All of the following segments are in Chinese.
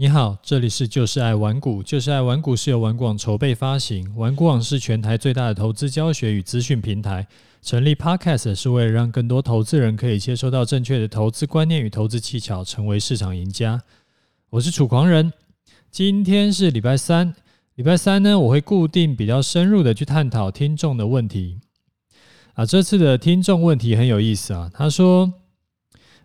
你好，这里是就是爱玩股，就是爱玩股是由玩股网筹备发行，玩股网是全台最大的投资教学与资讯平台。成立 Podcast 是为了让更多投资人可以接收到正确的投资观念与投资技巧，成为市场赢家。我是楚狂人，今天是礼拜三，礼拜三呢，我会固定比较深入的去探讨听众的问题。啊，这次的听众问题很有意思啊，他说。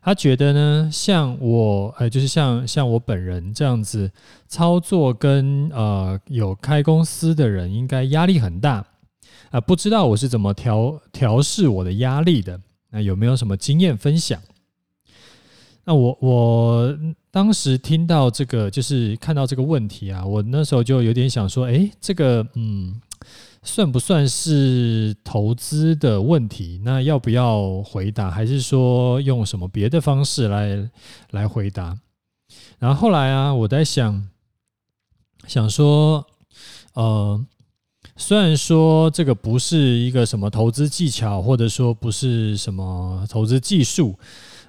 他觉得呢，像我，呃，就是像像我本人这样子操作跟呃有开公司的人，应该压力很大啊，不知道我是怎么调调试我的压力的？那有没有什么经验分享？那我我当时听到这个，就是看到这个问题啊，我那时候就有点想说，诶，这个，嗯。算不算是投资的问题？那要不要回答？还是说用什么别的方式来来回答？然后后来啊，我在想，想说，呃，虽然说这个不是一个什么投资技巧，或者说不是什么投资技术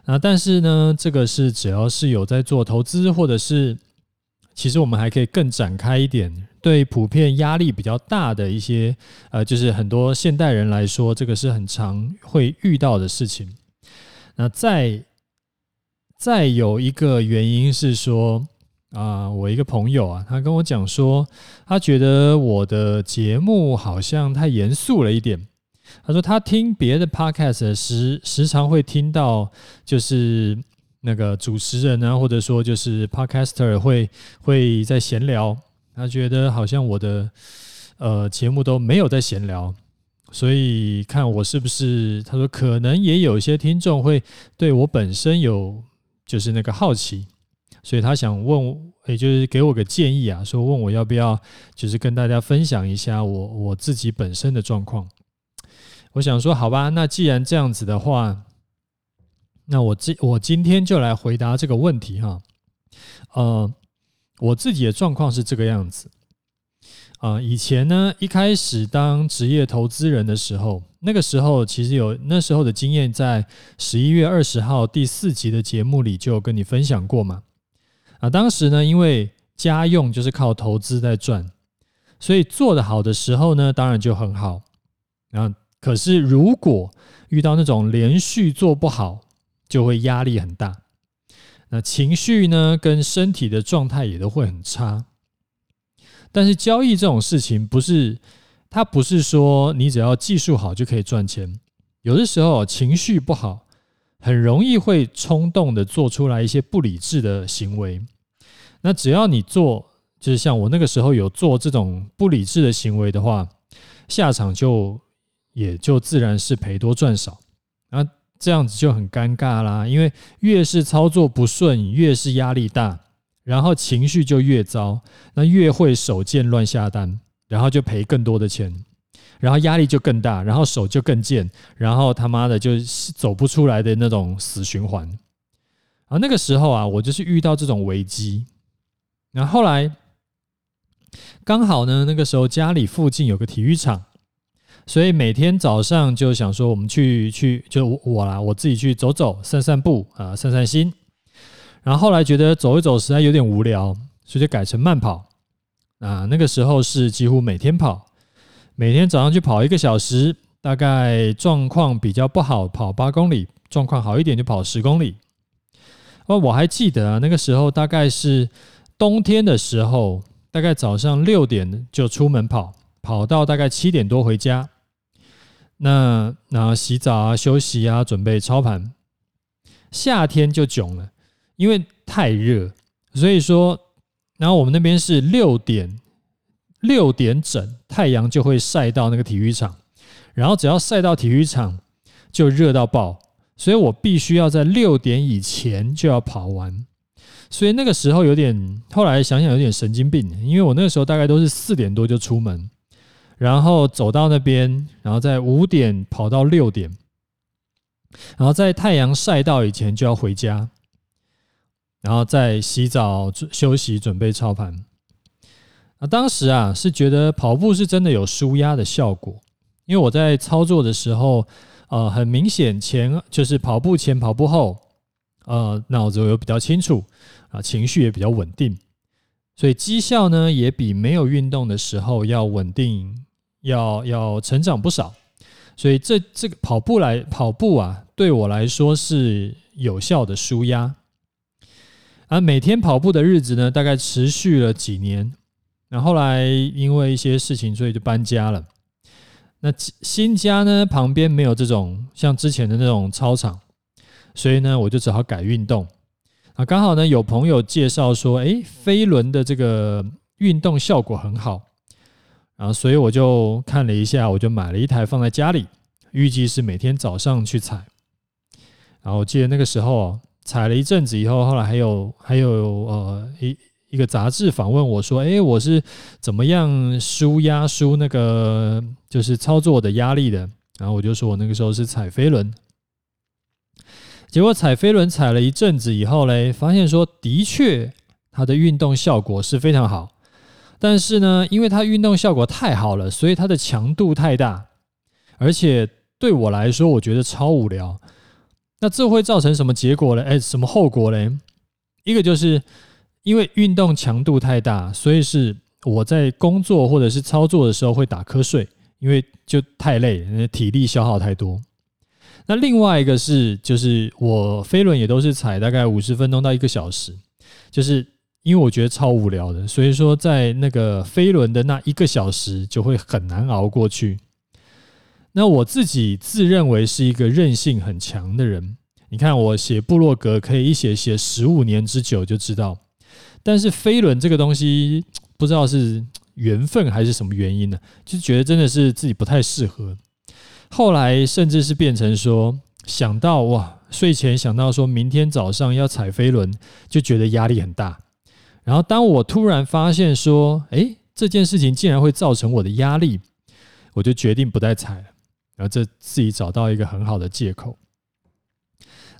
啊，但是呢，这个是只要是有在做投资，或者是其实我们还可以更展开一点。对普遍压力比较大的一些，呃，就是很多现代人来说，这个是很常会遇到的事情。那再再有一个原因是说，啊，我一个朋友啊，他跟我讲说，他觉得我的节目好像太严肃了一点。他说他听别的 podcast 时，时常会听到，就是那个主持人呢，或者说就是 podcaster 会会在闲聊。他觉得好像我的呃节目都没有在闲聊，所以看我是不是？他说可能也有一些听众会对我本身有就是那个好奇，所以他想问，也就是给我个建议啊，说问我要不要就是跟大家分享一下我我自己本身的状况。我想说好吧，那既然这样子的话，那我今我今天就来回答这个问题哈，呃。我自己的状况是这个样子啊，以前呢，一开始当职业投资人的时候，那个时候其实有那时候的经验，在十一月二十号第四集的节目里就有跟你分享过嘛。啊，当时呢，因为家用就是靠投资在赚，所以做得好的时候呢，当然就很好。啊，可是如果遇到那种连续做不好，就会压力很大。那情绪呢，跟身体的状态也都会很差。但是交易这种事情，不是它不是说你只要技术好就可以赚钱。有的时候情绪不好，很容易会冲动的做出来一些不理智的行为。那只要你做，就是像我那个时候有做这种不理智的行为的话，下场就也就自然是赔多赚少。这样子就很尴尬啦，因为越是操作不顺，越是压力大，然后情绪就越糟，那越会手贱乱下单，然后就赔更多的钱，然后压力就更大，然后手就更贱，然后他妈的就走不出来的那种死循环。啊，那个时候啊，我就是遇到这种危机，然后后来刚好呢，那个时候家里附近有个体育场。所以每天早上就想说，我们去去就我啦，我自己去走走、散散步啊，散散心。然后后来觉得走一走实在有点无聊，所以就改成慢跑。啊，那个时候是几乎每天跑，每天早上去跑一个小时，大概状况比较不好跑八公里，状况好一点就跑十公里。哦，我还记得啊，那个时候大概是冬天的时候，大概早上六点就出门跑，跑到大概七点多回家。那然后洗澡啊、休息啊、准备操盘。夏天就囧了，因为太热，所以说，然后我们那边是六点六点整，太阳就会晒到那个体育场，然后只要晒到体育场，就热到爆，所以我必须要在六点以前就要跑完。所以那个时候有点，后来想想有点神经病，因为我那个时候大概都是四点多就出门。然后走到那边，然后在五点跑到六点，然后在太阳晒到以前就要回家，然后再洗澡、休息、准备操盘。啊，当时啊是觉得跑步是真的有舒压的效果，因为我在操作的时候，呃，很明显前就是跑步前、跑步后，呃，脑子有比较清楚啊，情绪也比较稳定，所以绩效呢也比没有运动的时候要稳定，要要成长不少。所以这这个跑步来跑步啊，对我来说是有效的舒压。而每天跑步的日子呢，大概持续了几年。然后来因为一些事情，所以就搬家了。那新家呢，旁边没有这种像之前的那种操场，所以呢，我就只好改运动。啊，刚好呢，有朋友介绍说，哎，飞轮的这个运动效果很好。然后，所以我就看了一下，我就买了一台放在家里，预计是每天早上去踩。然后我记得那个时候踩了一阵子以后，后来还有还有呃一一个杂志访问我说，哎，我是怎么样舒压舒那个就是操作的压力的？然后我就说我那个时候是踩飞轮。结果踩飞轮踩了一阵子以后嘞，发现说的确它的运动效果是非常好。但是呢，因为它运动效果太好了，所以它的强度太大，而且对我来说，我觉得超无聊。那这会造成什么结果呢？哎，什么后果嘞？一个就是因为运动强度太大，所以是我在工作或者是操作的时候会打瞌睡，因为就太累，体力消耗太多。那另外一个是，就是我飞轮也都是踩大概五十分钟到一个小时，就是。因为我觉得超无聊的，所以说在那个飞轮的那一个小时就会很难熬过去。那我自己自认为是一个韧性很强的人，你看我写部落格可以一写写十五年之久就知道。但是飞轮这个东西不知道是缘分还是什么原因呢，就觉得真的是自己不太适合。后来甚至是变成说想到哇，睡前想到说明天早上要踩飞轮，就觉得压力很大。然后，当我突然发现说，哎，这件事情竟然会造成我的压力，我就决定不再踩了。然后，这自己找到一个很好的借口。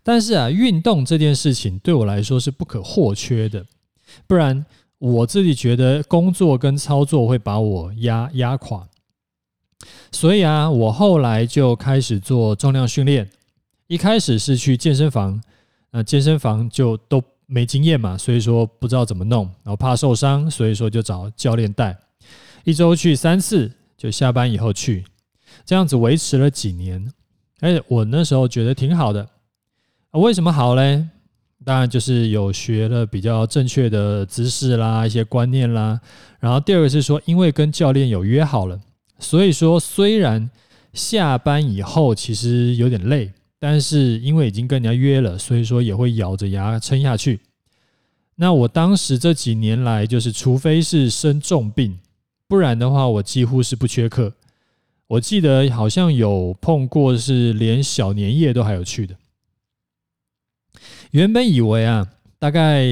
但是啊，运动这件事情对我来说是不可或缺的，不然我自己觉得工作跟操作会把我压压垮。所以啊，我后来就开始做重量训练。一开始是去健身房，那健身房就都。没经验嘛，所以说不知道怎么弄，然后怕受伤，所以说就找教练带。一周去三次，就下班以后去，这样子维持了几年。哎，我那时候觉得挺好的。为什么好嘞？当然就是有学了比较正确的姿势啦，一些观念啦。然后第二个是说，因为跟教练有约好了，所以说虽然下班以后其实有点累。但是因为已经跟人家约了，所以说也会咬着牙撑下去。那我当时这几年来，就是除非是生重病，不然的话，我几乎是不缺课。我记得好像有碰过是连小年夜都还有去的。原本以为啊，大概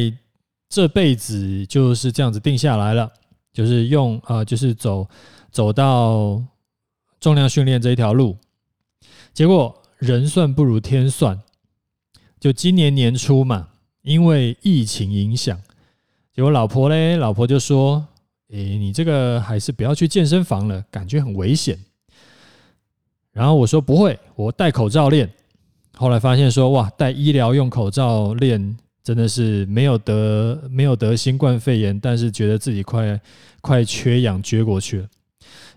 这辈子就是这样子定下来了，就是用啊，就是走走到重量训练这一条路，结果。人算不如天算，就今年年初嘛，因为疫情影响，结果老婆嘞，老婆就说：“诶，你这个还是不要去健身房了，感觉很危险。”然后我说：“不会，我戴口罩练。”后来发现说：“哇，戴医疗用口罩练真的是没有得没有得新冠肺炎，但是觉得自己快快缺氧撅过去了，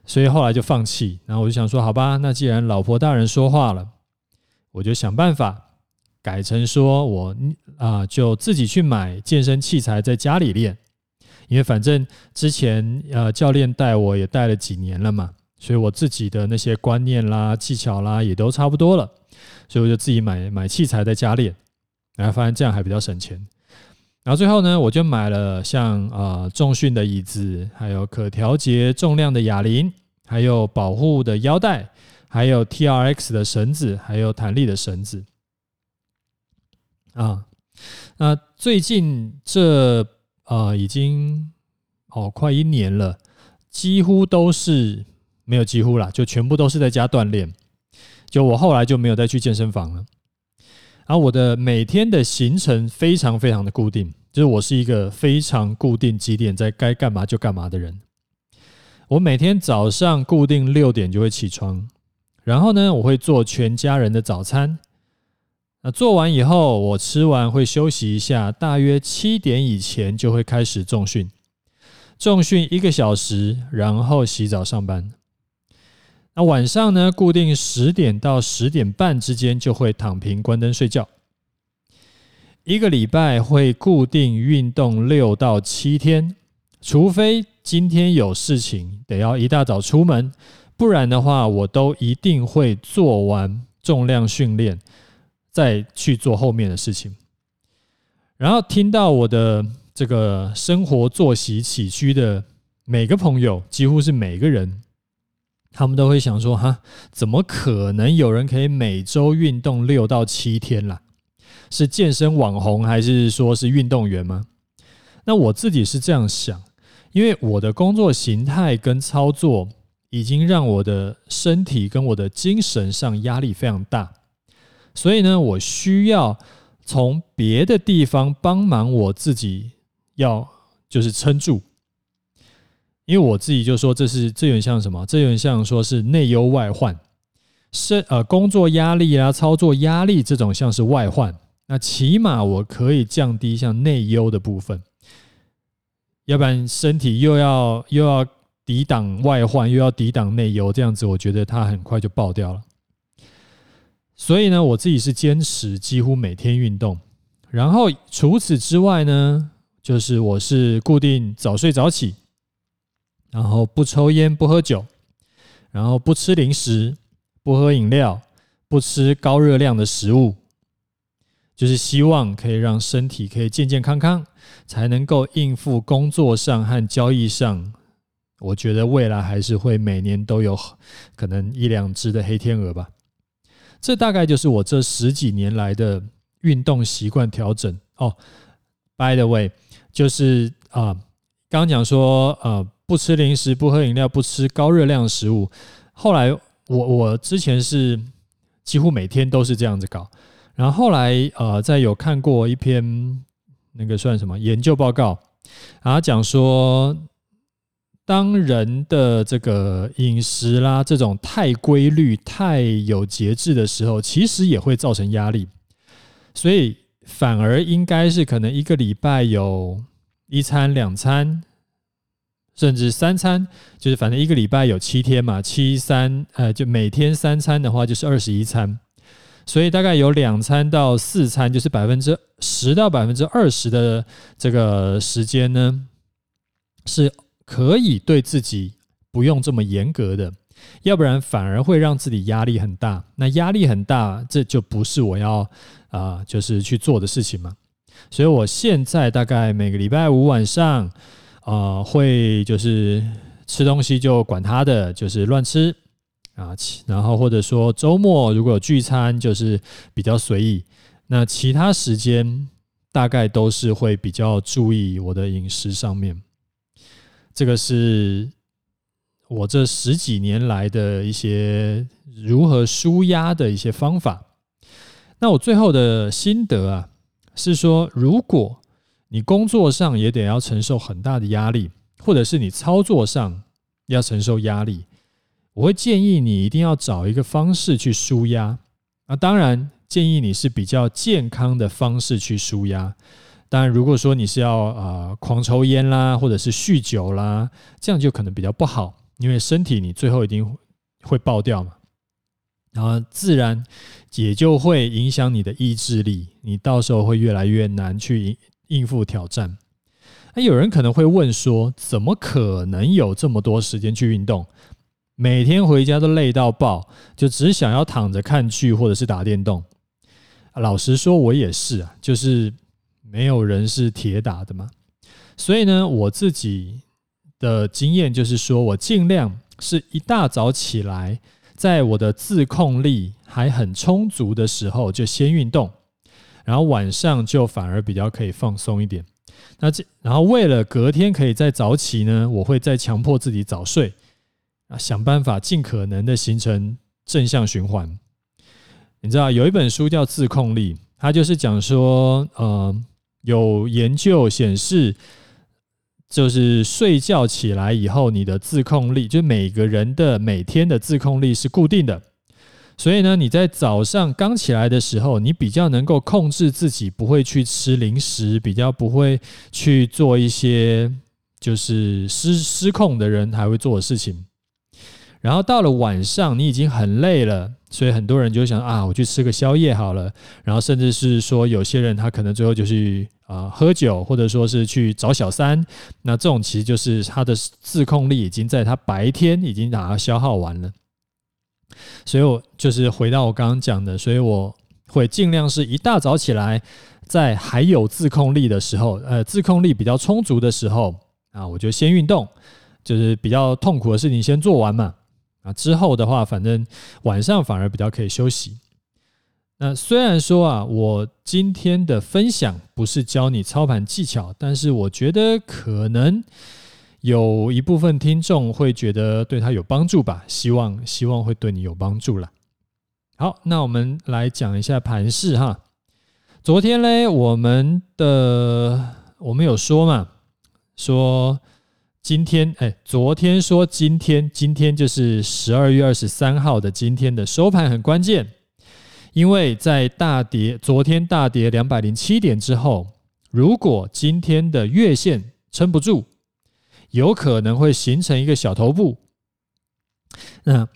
所以后来就放弃。然后我就想说：好吧，那既然老婆大人说话了。”我就想办法改成说，我啊就自己去买健身器材，在家里练，因为反正之前呃教练带我也带了几年了嘛，所以我自己的那些观念啦、技巧啦也都差不多了，所以我就自己买买器材在家练，然后发现这样还比较省钱。然后最后呢，我就买了像啊重训的椅子，还有可调节重量的哑铃，还有保护的腰带。还有 TRX 的绳子，还有弹力的绳子啊。那最近这、呃，已经哦快一年了，几乎都是没有几乎啦，就全部都是在家锻炼。就我后来就没有再去健身房了。然后我的每天的行程非常非常的固定，就是我是一个非常固定几点在该干嘛就干嘛的人。我每天早上固定六点就会起床。然后呢，我会做全家人的早餐。那做完以后，我吃完会休息一下，大约七点以前就会开始重训。重训一个小时，然后洗澡上班。那晚上呢，固定十点到十点半之间就会躺平关灯睡觉。一个礼拜会固定运动六到七天，除非今天有事情得要一大早出门，不然的话，我都一定会做完重量训练，再去做后面的事情。然后听到我的这个生活作息起居的每个朋友，几乎是每个人，他们都会想说：哈，怎么可能有人可以每周运动六到七天啦？是健身网红还是说是运动员吗？那我自己是这样想，因为我的工作形态跟操作已经让我的身体跟我的精神上压力非常大，所以呢，我需要从别的地方帮忙我自己，要就是撑住。因为我自己就说这是这有点像什么？这有点像说是内忧外患，是呃工作压力啊、操作压力这种像是外患。那起码我可以降低像内忧的部分，要不然身体又要又要抵挡外患，又要抵挡内忧，这样子我觉得它很快就爆掉了。所以呢，我自己是坚持几乎每天运动，然后除此之外呢，就是我是固定早睡早起，然后不抽烟不喝酒，然后不吃零食，不喝饮料，不吃高热量的食物。就是希望可以让身体可以健健康康，才能够应付工作上和交易上。我觉得未来还是会每年都有可能一两只的黑天鹅吧。这大概就是我这十几年来的运动习惯调整哦。By the way，就是啊，刚刚讲说呃，不吃零食，不喝饮料，不吃高热量食物。后来我我之前是几乎每天都是这样子搞。然后后来，呃，在有看过一篇那个算什么研究报告，然后讲说，当人的这个饮食啦，这种太规律、太有节制的时候，其实也会造成压力。所以反而应该是可能一个礼拜有一餐、两餐，甚至三餐，就是反正一个礼拜有七天嘛，七三，呃，就每天三餐的话，就是二十一餐。所以大概有两餐到四餐，就是百分之十到百分之二十的这个时间呢，是可以对自己不用这么严格的，要不然反而会让自己压力很大。那压力很大，这就不是我要啊，就是去做的事情嘛。所以我现在大概每个礼拜五晚上啊，会就是吃东西就管他的，就是乱吃。啊，然后或者说周末如果有聚餐，就是比较随意。那其他时间大概都是会比较注意我的饮食上面。这个是我这十几年来的一些如何舒压的一些方法。那我最后的心得啊，是说，如果你工作上也得要承受很大的压力，或者是你操作上要承受压力。我会建议你一定要找一个方式去舒压。那当然建议你是比较健康的方式去舒压。当然，如果说你是要啊狂抽烟啦，或者是酗酒啦，这样就可能比较不好，因为身体你最后一定会爆掉嘛。然后自然也就会影响你的意志力，你到时候会越来越难去应应付挑战。那有人可能会问说，怎么可能有这么多时间去运动？每天回家都累到爆，就只想要躺着看剧或者是打电动。老实说，我也是啊，就是没有人是铁打的嘛。所以呢，我自己的经验就是说，我尽量是一大早起来，在我的自控力还很充足的时候就先运动，然后晚上就反而比较可以放松一点。那这然后为了隔天可以再早起呢，我会再强迫自己早睡。啊，想办法尽可能的形成正向循环。你知道有一本书叫《自控力》，它就是讲说，呃，有研究显示，就是睡觉起来以后，你的自控力，就每个人的每天的自控力是固定的。所以呢，你在早上刚起来的时候，你比较能够控制自己，不会去吃零食，比较不会去做一些。就是失失控的人还会做的事情。然后到了晚上，你已经很累了，所以很多人就想啊，我去吃个宵夜好了。然后甚至是说，有些人他可能最后就去啊喝酒，或者说是去找小三。那这种其实就是他的自控力已经在他白天已经把它消耗完了。所以我就是回到我刚刚讲的，所以我会尽量是一大早起来，在还有自控力的时候，呃，自控力比较充足的时候啊，我就先运动，就是比较痛苦的事情先做完嘛。啊，之后的话，反正晚上反而比较可以休息。那虽然说啊，我今天的分享不是教你操盘技巧，但是我觉得可能有一部分听众会觉得对他有帮助吧。希望希望会对你有帮助啦。好，那我们来讲一下盘势哈。昨天嘞，我们的我们有说嘛，说。今天哎，昨天说今天，今天就是十二月二十三号的今天的收盘很关键，因为在大跌，昨天大跌两百零七点之后，如果今天的月线撑不住，有可能会形成一个小头部，那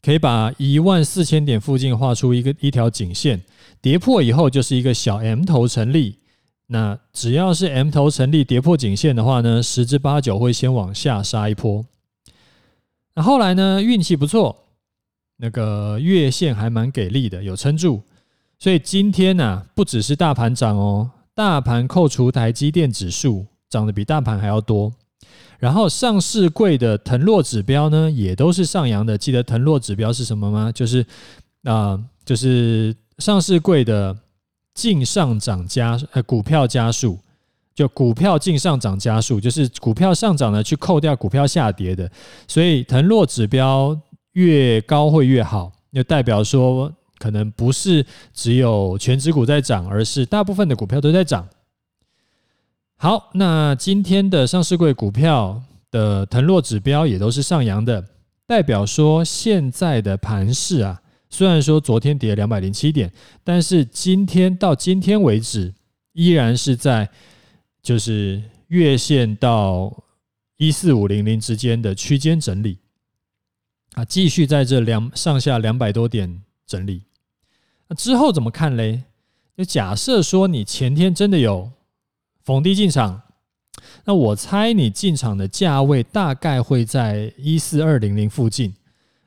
可以把一万四千点附近画出一个一条颈线，跌破以后就是一个小 M 头成立。那只要是 M 头成立跌破颈线的话呢，十之八九会先往下杀一波。那后来呢，运气不错，那个月线还蛮给力的，有撑住。所以今天呢、不只是大盘涨哦，大盘扣除台积电指数涨得比大盘还要多。然后上市柜的腾落指标呢，也都是上扬的。记得腾落指标是什么吗？就是啊、就是上市柜的。净上涨加呃股票加速，就股票净上涨加速，就是股票上涨呢去扣掉股票下跌的，所以腾落指标越高会越好，就代表说可能不是只有全指股在涨，而是大部分的股票都在涨。好，那今天的上市柜股票的腾落指标也都是上扬的，代表说现在的盘势啊。虽然说昨天跌两百零七点，但是今天到今天为止，依然是在就是月线到一四五零零之间的区间整理啊，继续在这两上下两百多点整理。那之后怎么看嘞？就假设说你前天真的有逢低进场，那我猜你进场的价位大概会在一四二零零附近。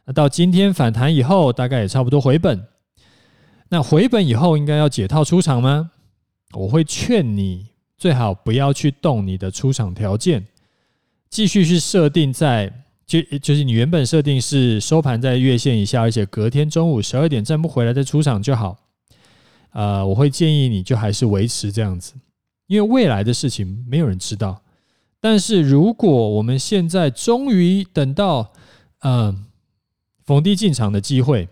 那到今天反弹以后，大概也差不多回本。那回本以后，应该要解套出场吗？我会劝你最好不要去动你的出场条件，继续去设定在就就是你原本设定是收盘在月线以下，而且隔天中午十二点站不回来再出场就好。呃，我会建议你就还是维持这样子，因为未来的事情没有人知道。但是如果我们现在终于等到，嗯、逢低进场的机会，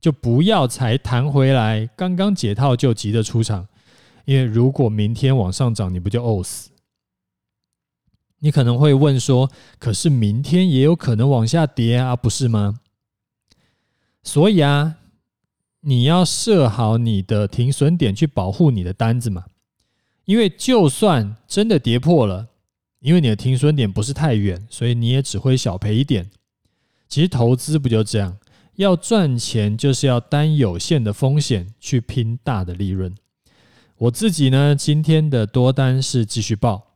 就不要才弹回来，刚刚解套就急着出场，因为如果明天往上涨，你不就呕死？你可能会问说：“可是明天也有可能往下跌啊，不是吗？”所以啊，你要设好你的停损点去保护你的单子嘛，因为就算真的跌破了，因为你的停损点不是太远，所以你也只会小赔一点。其实投资不就这样？要赚钱就是要担有限的风险去拼大的利润。我自己呢，今天的多单是继续报。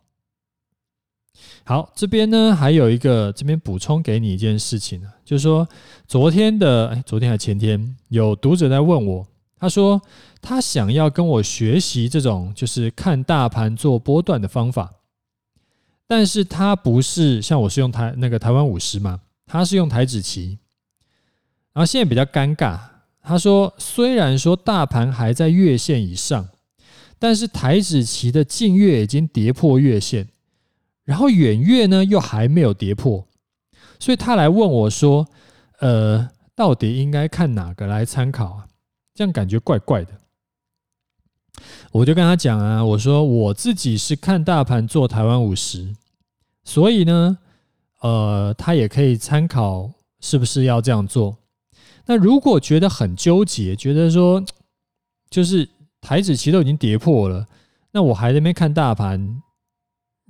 好，这边呢还有一个，这边补充给你一件事情呢，就是说昨天的，哎，昨天还前天，有读者在问我，他说他想要跟我学习这种就是看大盘做波段的方法，但是他不是像我是用台那个台湾五十嘛。他是用台指期，然后现在比较尴尬。他说，虽然说大盘还在月线以上，但是台指期的近月已经跌破月线，然后远月呢又还没有跌破，所以他来问我说：“呃，到底应该看哪个来参考啊？”这样感觉怪怪的。我就跟他讲啊，我说我自己是看大盘做台湾五十，所以呢。呃，他也可以参考是不是要这样做。那如果觉得很纠结，觉得说就是台指期都已经跌破了，那我还在那边看大盘，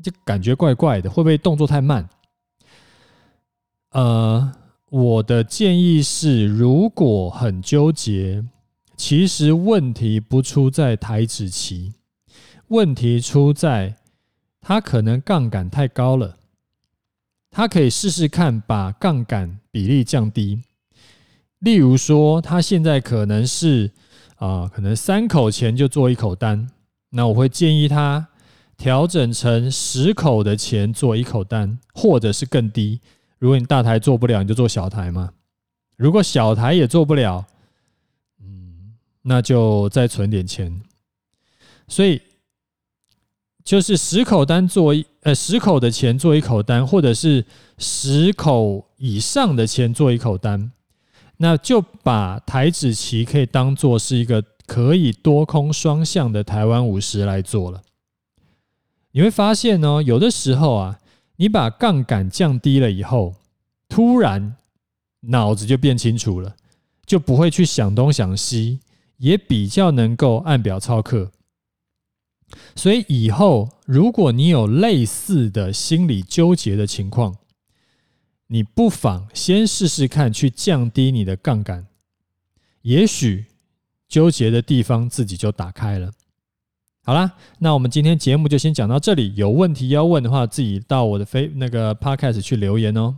就感觉怪怪的，会不会动作太慢？呃，我的建议是，如果很纠结，其实问题不出在台指期，问题出在它可能杠杆太高了。他可以试试看把杠杆比例降低，例如说，他现在可能是啊、可能三口钱就做一口单，那我会建议他调整成十口的钱做一口单，或者是更低。如果你大台做不了，你就做小台嘛。如果小台也做不了，嗯，那就再存点钱。所以。就是十口单做一呃十口的钱做一口单，或者是十口以上的钱做一口单，那就把台子棋可以当做是一个可以多空双向的台湾五十来做了。你会发现呢，有的时候啊，你把杠杆降低了以后，突然脑子就变清楚了，就不会去想东想西，也比较能够按表操课。所以以后，如果你有类似的心理纠结的情况，你不妨先试试看去降低你的杠杆，也许纠结的地方自己就打开了。好啦，那我们今天节目就先讲到这里。有问题要问的话，自己到我的飞那个 podcast 去留言哦。